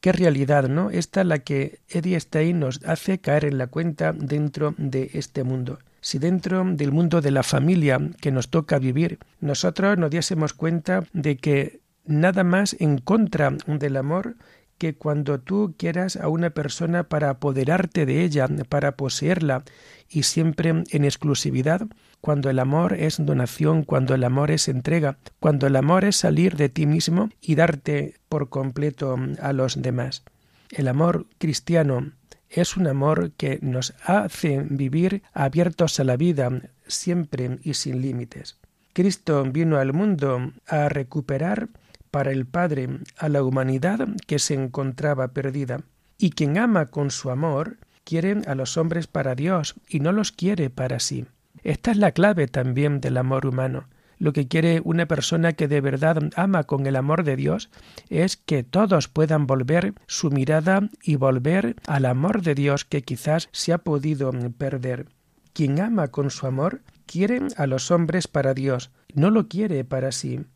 Qué realidad, ¿no? Esta la que Eddie Stein nos hace caer en la cuenta dentro de este mundo. Si dentro del mundo de la familia que nos toca vivir, nosotros nos diésemos cuenta de que nada más en contra del amor que cuando tú quieras a una persona para apoderarte de ella, para poseerla, y siempre en exclusividad, cuando el amor es donación, cuando el amor es entrega, cuando el amor es salir de ti mismo y darte por completo a los demás. El amor cristiano es un amor que nos hace vivir abiertos a la vida, siempre y sin límites. Cristo vino al mundo a recuperar para el Padre a la humanidad que se encontraba perdida. Y quien ama con su amor quiere a los hombres para Dios y no los quiere para sí. Esta es la clave también del amor humano. Lo que quiere una persona que de verdad ama con el amor de Dios es que todos puedan volver su mirada y volver al amor de Dios que quizás se ha podido perder. Quien ama con su amor quiere a los hombres para Dios, no lo quiere para sí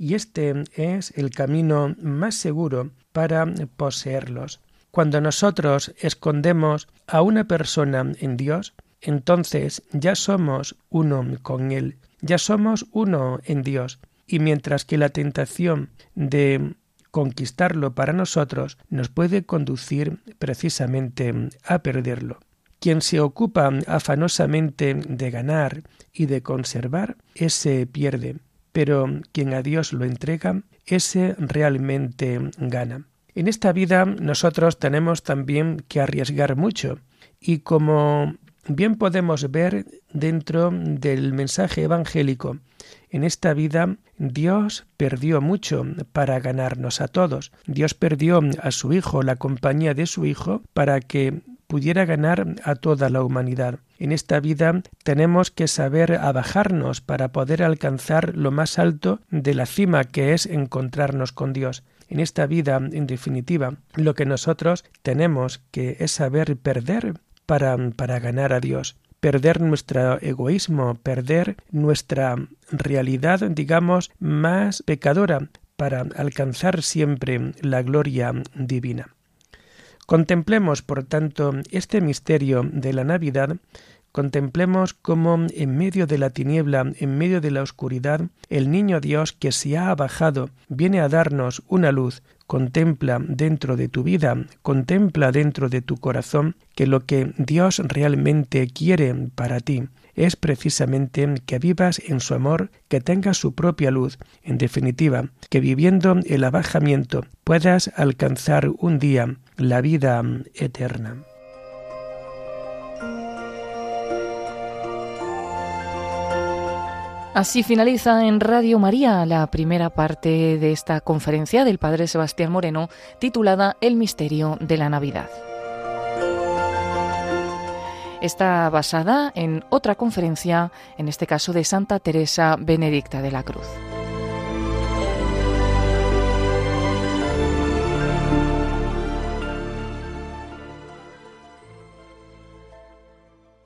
y este es el camino más seguro para poseerlos. Cuando nosotros escondemos a una persona en Dios, entonces ya somos uno con Él, ya somos uno en Dios, y mientras que la tentación de conquistarlo para nosotros nos puede conducir precisamente a perderlo. Quien se ocupa afanosamente de ganar y de conservar, ese pierde pero quien a Dios lo entrega, ese realmente gana. En esta vida nosotros tenemos también que arriesgar mucho y como bien podemos ver dentro del mensaje evangélico, en esta vida Dios perdió mucho para ganarnos a todos. Dios perdió a su Hijo, la compañía de su Hijo, para que pudiera ganar a toda la humanidad. En esta vida tenemos que saber abajarnos para poder alcanzar lo más alto de la cima que es encontrarnos con Dios. En esta vida, en definitiva, lo que nosotros tenemos que es saber perder para, para ganar a Dios perder nuestro egoísmo, perder nuestra realidad, digamos, más pecadora, para alcanzar siempre la gloria divina. Contemplemos, por tanto, este misterio de la Navidad, contemplemos cómo en medio de la tiniebla, en medio de la oscuridad, el niño Dios que se ha bajado viene a darnos una luz. Contempla dentro de tu vida, contempla dentro de tu corazón que lo que Dios realmente quiere para ti es precisamente que vivas en su amor, que tengas su propia luz, en definitiva, que viviendo el abajamiento puedas alcanzar un día la vida eterna. Así finaliza en Radio María la primera parte de esta conferencia del Padre Sebastián Moreno titulada El misterio de la Navidad. Está basada en otra conferencia, en este caso de Santa Teresa Benedicta de la Cruz.